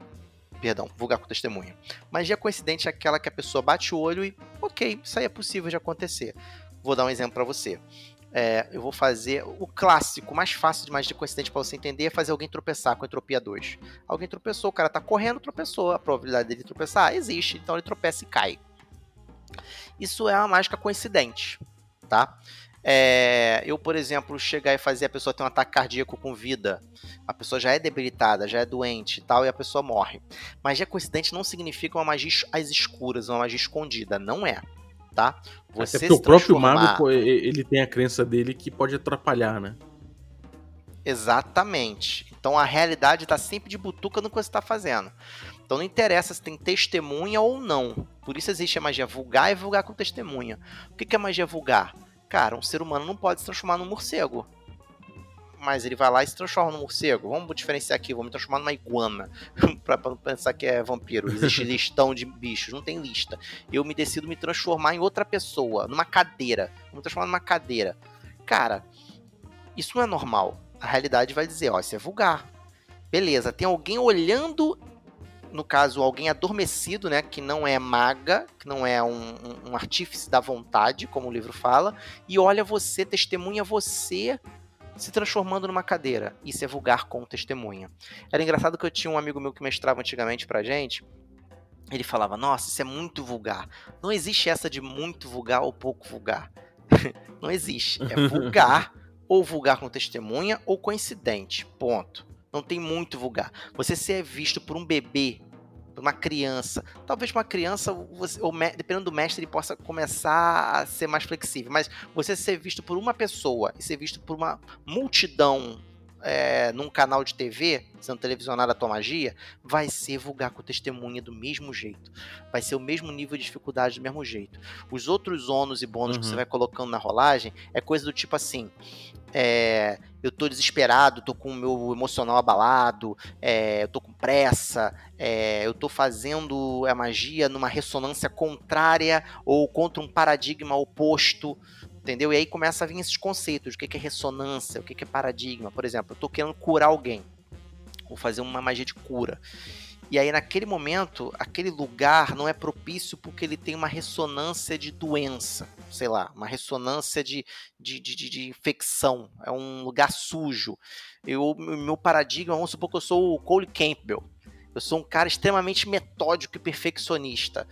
Speaker 3: Perdão, vulgar com testemunha. Magia coincidente é aquela que a pessoa bate o olho e, ok, isso aí é possível de acontecer. Vou dar um exemplo para você. É, eu vou fazer o clássico, mais fácil de magia coincidente para você entender é fazer alguém tropeçar com entropia 2. Alguém tropeçou, o cara tá correndo, tropeçou. A probabilidade dele tropeçar existe, então ele tropeça e cai. Isso é uma mágica coincidente, tá? É, eu, por exemplo, chegar e fazer a pessoa ter um ataque cardíaco com vida, a pessoa já é debilitada, já é doente e tal, e a pessoa morre. Magia coincidente não significa uma magia às escuras, uma magia escondida, não é. Tá?
Speaker 2: Você Até porque o próprio mago ele tem a crença dele que pode atrapalhar, né?
Speaker 3: Exatamente. Então a realidade está sempre de butuca no que você está fazendo. Então não interessa se tem testemunha ou não. Por isso existe a magia vulgar e vulgar com testemunha. O que é magia vulgar? Cara, um ser humano não pode se transformar num morcego. Mas ele vai lá e se transforma num morcego. Vamos diferenciar aqui, vamos me transformar numa iguana. pra, pra não pensar que é vampiro. Existe listão de bichos, não tem lista. Eu me decido me transformar em outra pessoa, numa cadeira. Vou me transformar numa cadeira. Cara, isso não é normal. A realidade vai dizer, ó, isso é vulgar. Beleza, tem alguém olhando no caso, alguém adormecido, né, que não é maga, que não é um, um, um artífice da vontade, como o livro fala, e olha você, testemunha você se transformando numa cadeira. Isso é vulgar com testemunha. Era engraçado que eu tinha um amigo meu que mestrava antigamente pra gente. Ele falava: Nossa, isso é muito vulgar. Não existe essa de muito vulgar ou pouco vulgar. Não existe. É vulgar, ou vulgar com testemunha, ou coincidente. Ponto. Não tem muito vulgar. Você ser visto por um bebê uma criança. Talvez uma criança, você, ou dependendo do mestre, ele possa começar a ser mais flexível. Mas você ser visto por uma pessoa e ser visto por uma multidão é, num canal de TV, sendo televisionada a tua magia, vai ser vulgar com testemunha do mesmo jeito. Vai ser o mesmo nível de dificuldade do mesmo jeito. Os outros ônus e bônus uhum. que você uhum. vai colocando na rolagem é coisa do tipo assim. É, eu tô desesperado, tô com o meu emocional abalado, é, eu tô com pressa, é, eu tô fazendo a magia numa ressonância contrária ou contra um paradigma oposto entendeu? E aí começa a vir esses conceitos, o que é ressonância, o que é paradigma. Por exemplo, eu estou querendo curar alguém, vou fazer uma magia de cura. E aí, naquele momento, aquele lugar não é propício porque ele tem uma ressonância de doença, sei lá, uma ressonância de, de, de, de infecção, é um lugar sujo. Eu, meu paradigma, vamos supor que eu sou o Cole Campbell. Eu sou um cara extremamente metódico e perfeccionista.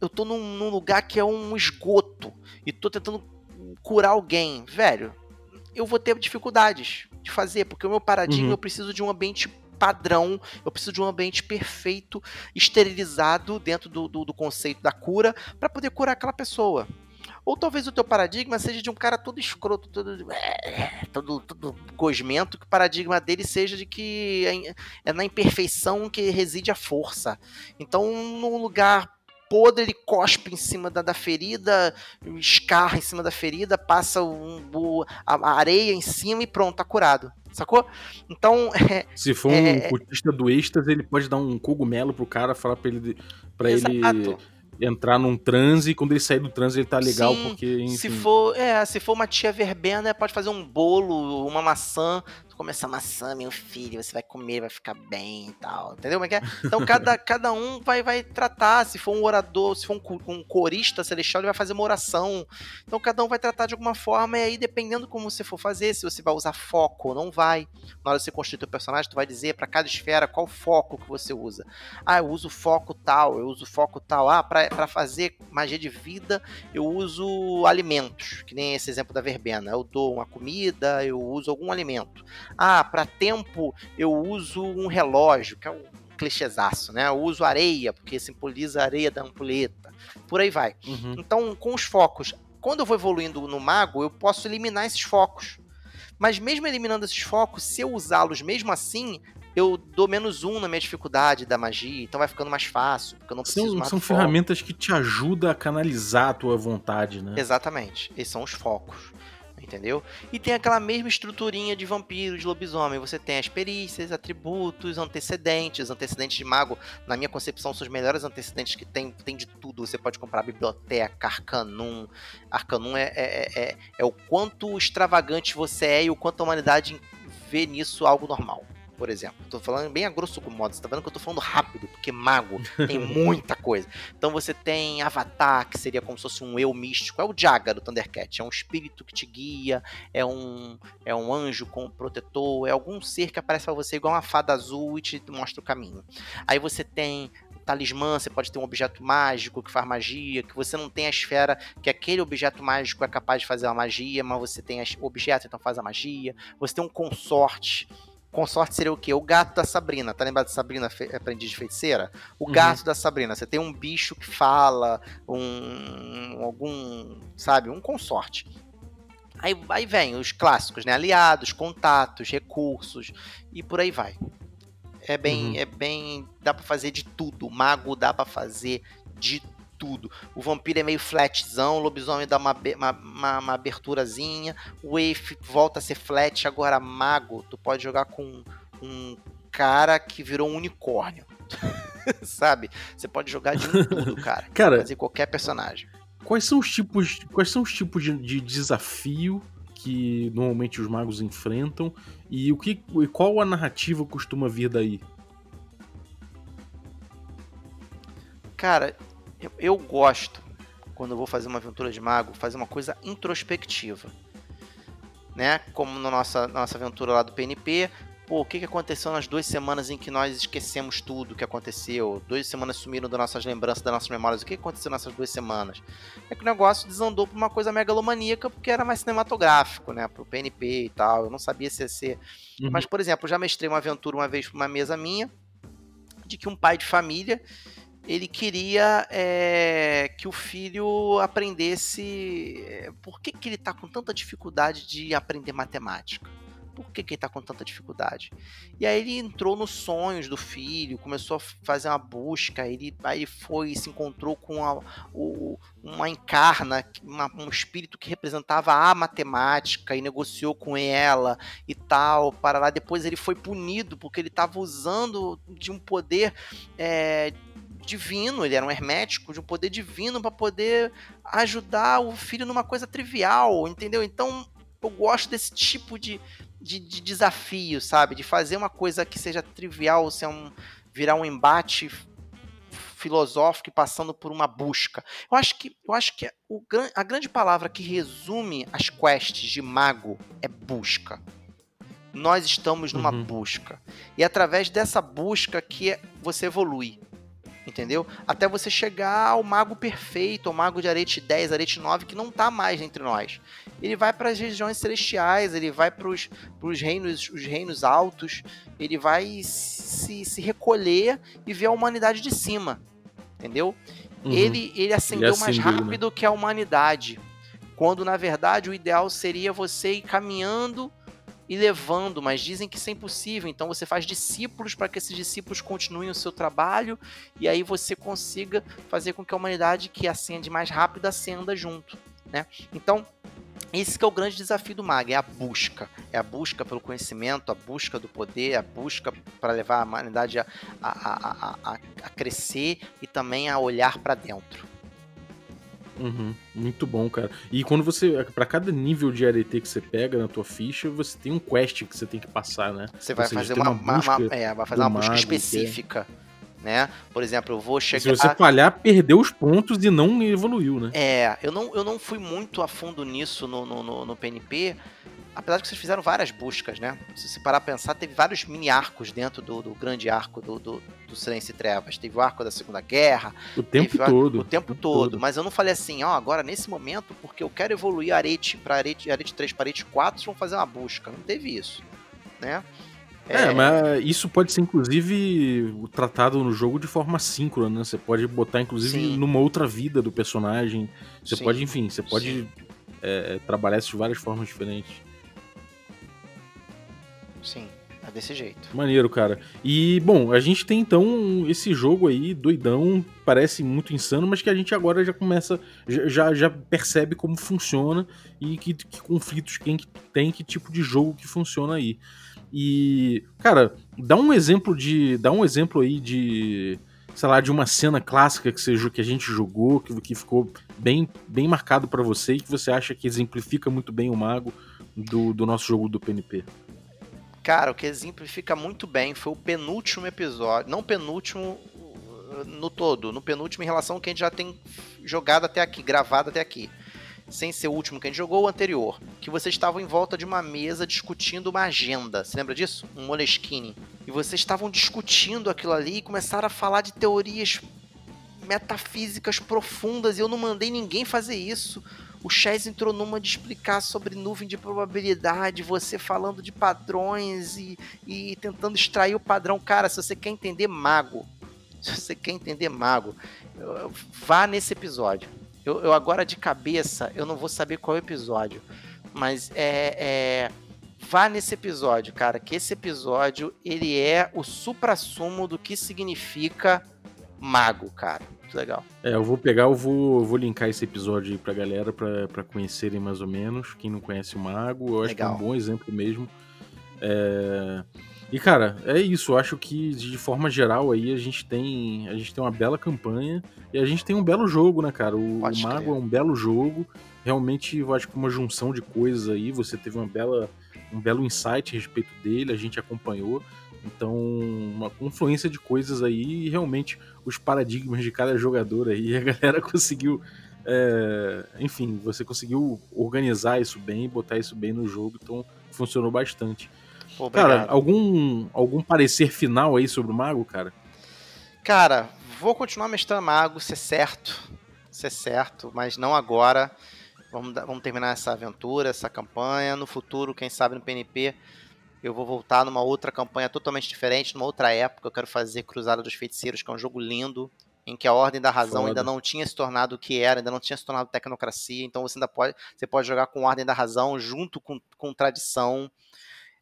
Speaker 3: Eu tô num, num lugar que é um esgoto e tô tentando curar alguém, velho, eu vou ter dificuldades de fazer, porque o meu paradigma uhum. eu preciso de um ambiente padrão, eu preciso de um ambiente perfeito, esterilizado dentro do, do, do conceito da cura, para poder curar aquela pessoa. Ou talvez o teu paradigma seja de um cara todo escroto, todo, todo, todo gosmento, que o paradigma dele seja de que é, é na imperfeição que reside a força. Então, num lugar podre, ele cospe em cima da, da ferida, escarra em cima da ferida, passa um, o, a, areia em cima e pronto, tá curado. Sacou? Então.
Speaker 2: É, Se for um é, cultista do êxtase, ele pode dar um cogumelo pro cara, falar pra ele. Pra ele entrar num transe e quando ele sair do transe ele tá legal Sim, porque enfim.
Speaker 3: se for é se for uma tia verbena pode fazer um bolo uma maçã come essa maçã, meu filho, você vai comer, vai ficar bem e tal. Entendeu como é que é? Então cada, cada um vai, vai tratar. Se for um orador, se for um, um corista celestial, ele vai fazer uma oração. Então cada um vai tratar de alguma forma, e aí, dependendo como você for fazer, se você vai usar foco ou não vai. Na hora de você construir o personagem, tu vai dizer para cada esfera qual foco que você usa. Ah, eu uso foco tal, eu uso foco tal. Ah, para fazer magia de vida, eu uso alimentos, que nem esse exemplo da verbena. Eu dou uma comida, eu uso algum alimento. Ah, para tempo eu uso um relógio, que é um clichêzaço, né? Eu uso areia, porque simboliza a areia da ampulheta. Por aí vai. Uhum. Então, com os focos, quando eu vou evoluindo no mago, eu posso eliminar esses focos. Mas mesmo eliminando esses focos, se eu usá-los mesmo assim, eu dou menos um na minha dificuldade da magia, então vai ficando mais fácil, porque eu não preciso
Speaker 2: São, são ferramentas que te ajudam a canalizar a tua vontade, né?
Speaker 3: Exatamente. Esses são os focos entendeu? E tem aquela mesma estruturinha de vampiro, de lobisomem. Você tem as perícias, atributos, antecedentes. Antecedentes de mago, na minha concepção, são os melhores antecedentes que tem. Tem de tudo. Você pode comprar biblioteca, arcanum. Arcanum é, é, é, é o quanto extravagante você é e o quanto a humanidade vê nisso algo normal por exemplo. Tô falando bem a grosso modo, você tá vendo que eu tô falando rápido, porque mago tem muita coisa. Então você tem Avatar, que seria como se fosse um eu místico, é o Jaga do Thundercat, é um espírito que te guia, é um é um anjo com protetor, é algum ser que aparece para você igual uma fada azul e te mostra o caminho. Aí você tem talismã, você pode ter um objeto mágico que faz magia, que você não tem a esfera que aquele objeto mágico é capaz de fazer a magia, mas você tem o objeto, então faz a magia. Você tem um consorte, Consorte seria o quê? O gato da Sabrina. Tá lembrado de Sabrina Aprendiz de Feiticeira? O uhum. gato da Sabrina. Você tem um bicho que fala, um. algum. sabe? Um consorte. Aí, aí vem os clássicos, né? Aliados, contatos, recursos e por aí vai. É bem. Uhum. É bem. Dá pra fazer de tudo. Mago dá para fazer de tudo. O vampiro é meio flatzão, o lobisomem dá uma, uma, uma, uma aberturazinha, o Wave volta a ser flat, agora mago, tu pode jogar com um cara que virou um unicórnio. Sabe? Você pode jogar de tudo, cara.
Speaker 2: cara
Speaker 3: fazer qualquer personagem.
Speaker 2: Quais são os tipos, quais são os tipos de, de desafio que normalmente os magos enfrentam e o que e qual a narrativa costuma vir daí?
Speaker 3: Cara, eu, eu gosto, quando eu vou fazer uma aventura de mago, fazer uma coisa introspectiva. Né? Como na nossa, nossa aventura lá do PNP, pô, o que, que aconteceu nas duas semanas em que nós esquecemos tudo que aconteceu? Duas semanas sumiram das nossas lembranças, das nossas memórias. O que aconteceu nessas duas semanas? É que o negócio desandou pra uma coisa megalomaníaca, porque era mais cinematográfico, né? Pro PNP e tal. Eu não sabia se ia ser. Uhum. Mas, por exemplo, já mestrei uma aventura uma vez pra uma mesa minha, de que um pai de família ele queria é, que o filho aprendesse. Eh, por que, que ele está com tanta dificuldade de aprender matemática? Por que, que ele tá com tanta dificuldade? E aí ele entrou nos sonhos do filho, começou a fazer uma busca, ele, aí ele foi se encontrou com a, o, uma encarna, uma, um espírito que representava a matemática e negociou com ela e tal, para lá. Depois ele foi punido porque ele estava usando de um poder é, divino, ele era um hermético, de um poder divino para poder ajudar o filho numa coisa trivial, entendeu? Então eu gosto desse tipo de, de, de desafio, sabe? De fazer uma coisa que seja trivial, ser um, virar um embate filosófico e passando por uma busca. Eu acho que, eu acho que o, a grande palavra que resume as quests de mago é busca. Nós estamos numa uhum. busca. E é através dessa busca que você evolui entendeu? Até você chegar ao mago perfeito, ao mago de arete 10, arete 9, que não tá mais entre nós. Ele vai para as regiões celestiais, ele vai para os reinos, os reinos altos, ele vai se, se recolher e ver a humanidade de cima, entendeu? Uhum. Ele, ele ascendeu mais né? rápido né? que a humanidade, quando na verdade o ideal seria você ir caminhando e levando, mas dizem que isso é impossível. Então você faz discípulos para que esses discípulos continuem o seu trabalho e aí você consiga fazer com que a humanidade que acende mais rápido acenda junto, né? Então esse é o grande desafio do Mag, é a busca. É a busca pelo conhecimento, a busca do poder, a busca para levar a humanidade a, a, a, a, a crescer e também a olhar para dentro.
Speaker 2: Uhum, muito bom, cara. E quando você. para cada nível de arete que você pega na tua ficha, você tem um quest que você tem que passar, né?
Speaker 3: Você vai seja, fazer uma, uma, uma, é, vai fazer uma busca mago, específica. Né? Por exemplo, eu vou chegar.
Speaker 2: Se você falhar, perdeu os pontos e não evoluiu, né?
Speaker 3: É, eu não, eu não fui muito a fundo nisso no, no, no, no PNP, apesar de que vocês fizeram várias buscas, né? Se você parar a pensar, teve vários mini arcos dentro do, do grande arco do, do, do, Silêncio e Trevas. Teve o arco da Segunda Guerra.
Speaker 2: O tempo todo.
Speaker 3: O, tempo, todo. todo. Mas eu não falei assim, ó, agora nesse momento, porque eu quero evoluir Arete para Arete, Arete 3 para Arete 4, vamos fazer uma busca. Não teve isso, né?
Speaker 2: É, é, mas isso pode ser, inclusive, tratado no jogo de forma síncrona, né? Você pode botar, inclusive, Sim. numa outra vida do personagem. Você Sim. pode, enfim, você pode é, trabalhar isso de várias formas diferentes.
Speaker 3: Sim, é desse jeito.
Speaker 2: Maneiro, cara. E, bom, a gente tem então esse jogo aí, doidão, parece muito insano, mas que a gente agora já começa, já, já percebe como funciona e que, que conflitos quem tem, que tipo de jogo que funciona aí. E, cara, dá um exemplo de. Dá um exemplo aí de. Sei lá, de uma cena clássica que, você, que a gente jogou, que, que ficou bem, bem marcado para você e que você acha que exemplifica muito bem o mago do, do nosso jogo do PNP.
Speaker 3: Cara, o que exemplifica muito bem foi o penúltimo episódio, não penúltimo uh, no todo, no penúltimo em relação ao que a gente já tem jogado até aqui, gravado até aqui. Sem ser o último que a gente jogou, o anterior. Que vocês estavam em volta de uma mesa discutindo uma agenda. Você lembra disso? Um Moleskine. E vocês estavam discutindo aquilo ali e começaram a falar de teorias metafísicas profundas e eu não mandei ninguém fazer isso. O Chess entrou numa de explicar sobre nuvem de probabilidade, você falando de padrões e, e tentando extrair o padrão. Cara, se você quer entender mago, se você quer entender mago, vá nesse episódio. Eu, eu agora de cabeça, eu não vou saber qual é episódio, mas é, é vá nesse episódio, cara, que esse episódio ele é o supra-sumo do que significa mago, cara muito legal.
Speaker 2: É, eu vou pegar, eu vou, eu vou linkar esse episódio aí pra galera pra, pra conhecerem mais ou menos. Quem não conhece o Mago, eu acho legal. que é um bom exemplo mesmo. É... E cara, é isso. Eu acho que de forma geral aí a gente tem a gente tem uma bela campanha e a gente tem um belo jogo, né, cara? O, o Mago crer. é um belo jogo. Realmente, eu acho que uma junção de coisas aí. Você teve uma bela um belo insight a respeito dele. A gente acompanhou. Então, uma confluência de coisas aí e realmente os paradigmas de cada jogador aí. A galera conseguiu. É, enfim, você conseguiu organizar isso bem, botar isso bem no jogo, então funcionou bastante. Cara, algum, algum parecer final aí sobre o Mago, cara?
Speaker 3: Cara, vou continuar mestrando Mago, se é certo. Se é certo, mas não agora. Vamos, vamos terminar essa aventura, essa campanha. No futuro, quem sabe no PNP, eu vou voltar numa outra campanha totalmente diferente, numa outra época. Eu quero fazer Cruzada dos Feiticeiros, que é um jogo lindo, em que a Ordem da Razão Foda. ainda não tinha se tornado o que era, ainda não tinha se tornado tecnocracia. Então você ainda pode, você pode jogar com Ordem da Razão junto com, com tradição.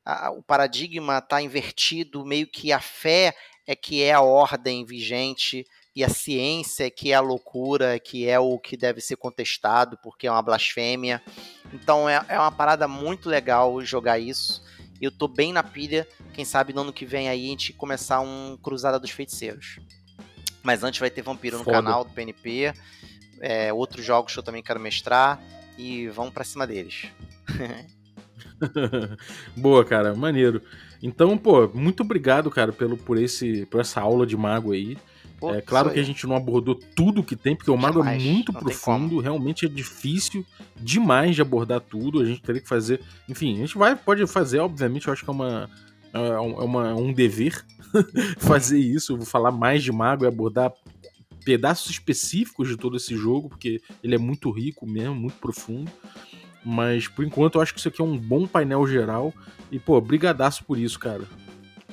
Speaker 3: a, o paradigma está invertido, meio que a fé é que é a ordem vigente e a ciência é que é a loucura, que é o que deve ser contestado porque é uma blasfêmia. Então é, é uma parada muito legal jogar isso. Eu tô bem na pilha. Quem sabe no ano que vem aí a gente começar um Cruzada dos Feiticeiros. Mas antes vai ter Vampiro no canal do PNP. É, outros jogos que eu também quero mestrar. E vamos para cima deles.
Speaker 2: Boa, cara, maneiro. Então, pô, muito obrigado, cara, pelo, por, esse, por essa aula de mago aí. Pô, é claro que a gente não abordou tudo que tem, porque o mago é muito profundo, realmente é difícil demais de abordar tudo. A gente teria que fazer. Enfim, a gente vai, pode fazer, obviamente, eu acho que é uma. É, é uma, um dever fazer isso. vou falar mais de mago e abordar pedaços específicos de todo esse jogo, porque ele é muito rico mesmo, muito profundo. Mas por enquanto eu acho que isso aqui é um bom painel geral. E, pô, brigadaço por isso, cara.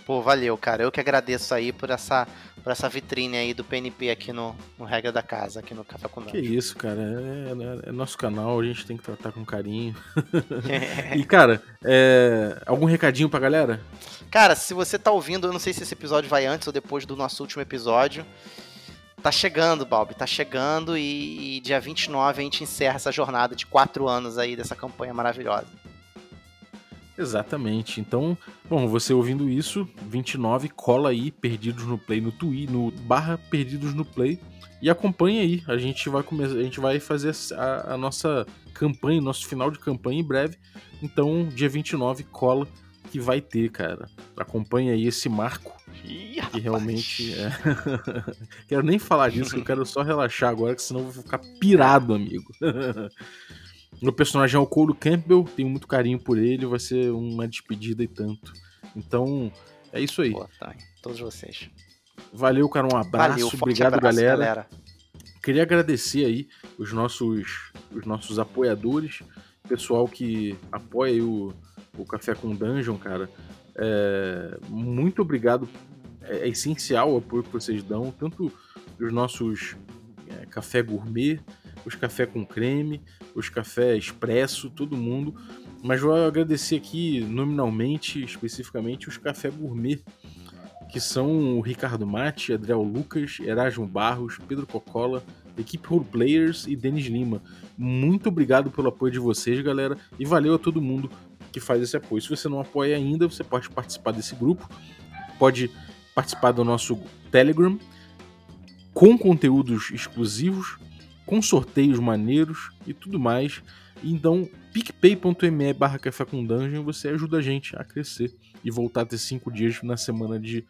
Speaker 3: Pô, valeu, cara. Eu que agradeço aí por essa, por essa vitrine aí do PNP aqui no, no Regra da Casa, aqui no Café com
Speaker 2: Que isso, cara. É, é, é, nosso canal, a gente tem que tratar com carinho. e, cara, é, algum recadinho pra galera?
Speaker 3: Cara, se você tá ouvindo, eu não sei se esse episódio vai antes ou depois do nosso último episódio. Tá chegando, Bob, tá chegando e, e dia 29 a gente encerra essa jornada de quatro anos aí dessa campanha maravilhosa.
Speaker 2: Exatamente. Então, bom, você ouvindo isso, 29, cola aí Perdidos no Play no Twitter, no barra Perdidos no Play e acompanha aí. A gente vai começar, a gente vai fazer a, a, nossa campanha, nosso final de campanha em breve. Então, dia 29 cola que vai ter, cara. Acompanha aí esse marco Ih, que realmente é... quero nem falar disso, eu quero só relaxar agora, que senão eu vou ficar pirado, amigo. Meu personagem é o Cole Campbell, tenho muito carinho por ele, vai ser uma despedida e tanto. Então, é isso aí.
Speaker 3: Boa tarde, todos vocês.
Speaker 2: Valeu, cara, um abraço, Valeu, obrigado, abraço, galera. galera. Queria agradecer aí os nossos, os nossos apoiadores, pessoal que apoia o, o Café com Dungeon, cara. É, muito obrigado. É, é, essencial o apoio que vocês dão, tanto os nossos é, café gourmet, os café com creme, os café expresso, todo mundo. Mas vou agradecer aqui nominalmente, especificamente, os café gourmet, que são o Ricardo Mate, Adriel Lucas, Erasmo Barros, Pedro Cocola, equipe Role Players e Denis Lima. Muito obrigado pelo apoio de vocês, galera, e valeu a todo mundo que faz esse apoio. Se você não apoia ainda, você pode participar desse grupo, pode participar do nosso Telegram com conteúdos exclusivos com sorteios maneiros e tudo mais. Então, picpay.me barra café com dungeon, você ajuda a gente a crescer e voltar a ter cinco dias na semana de,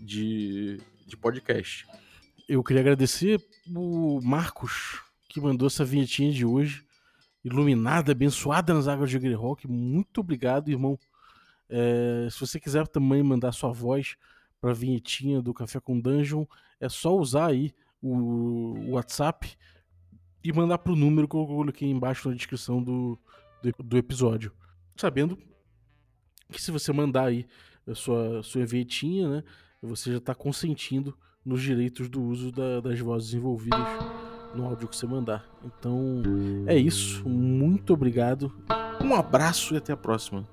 Speaker 2: de, de podcast.
Speaker 4: Eu queria agradecer o Marcos, que mandou essa vinhetinha de hoje, iluminada, abençoada nas águas de Greyhawk. Muito obrigado, irmão. É, se você quiser também mandar sua voz para a vinhetinha do Café com Dungeon, é só usar aí o WhatsApp e mandar pro número que eu coloquei embaixo na descrição do, do, do episódio. Sabendo que se você mandar aí a sua, sua vinhetinha, né, você já está consentindo nos direitos do uso da, das vozes envolvidas no áudio que você mandar. Então é isso. Muito obrigado. Um abraço e até a próxima.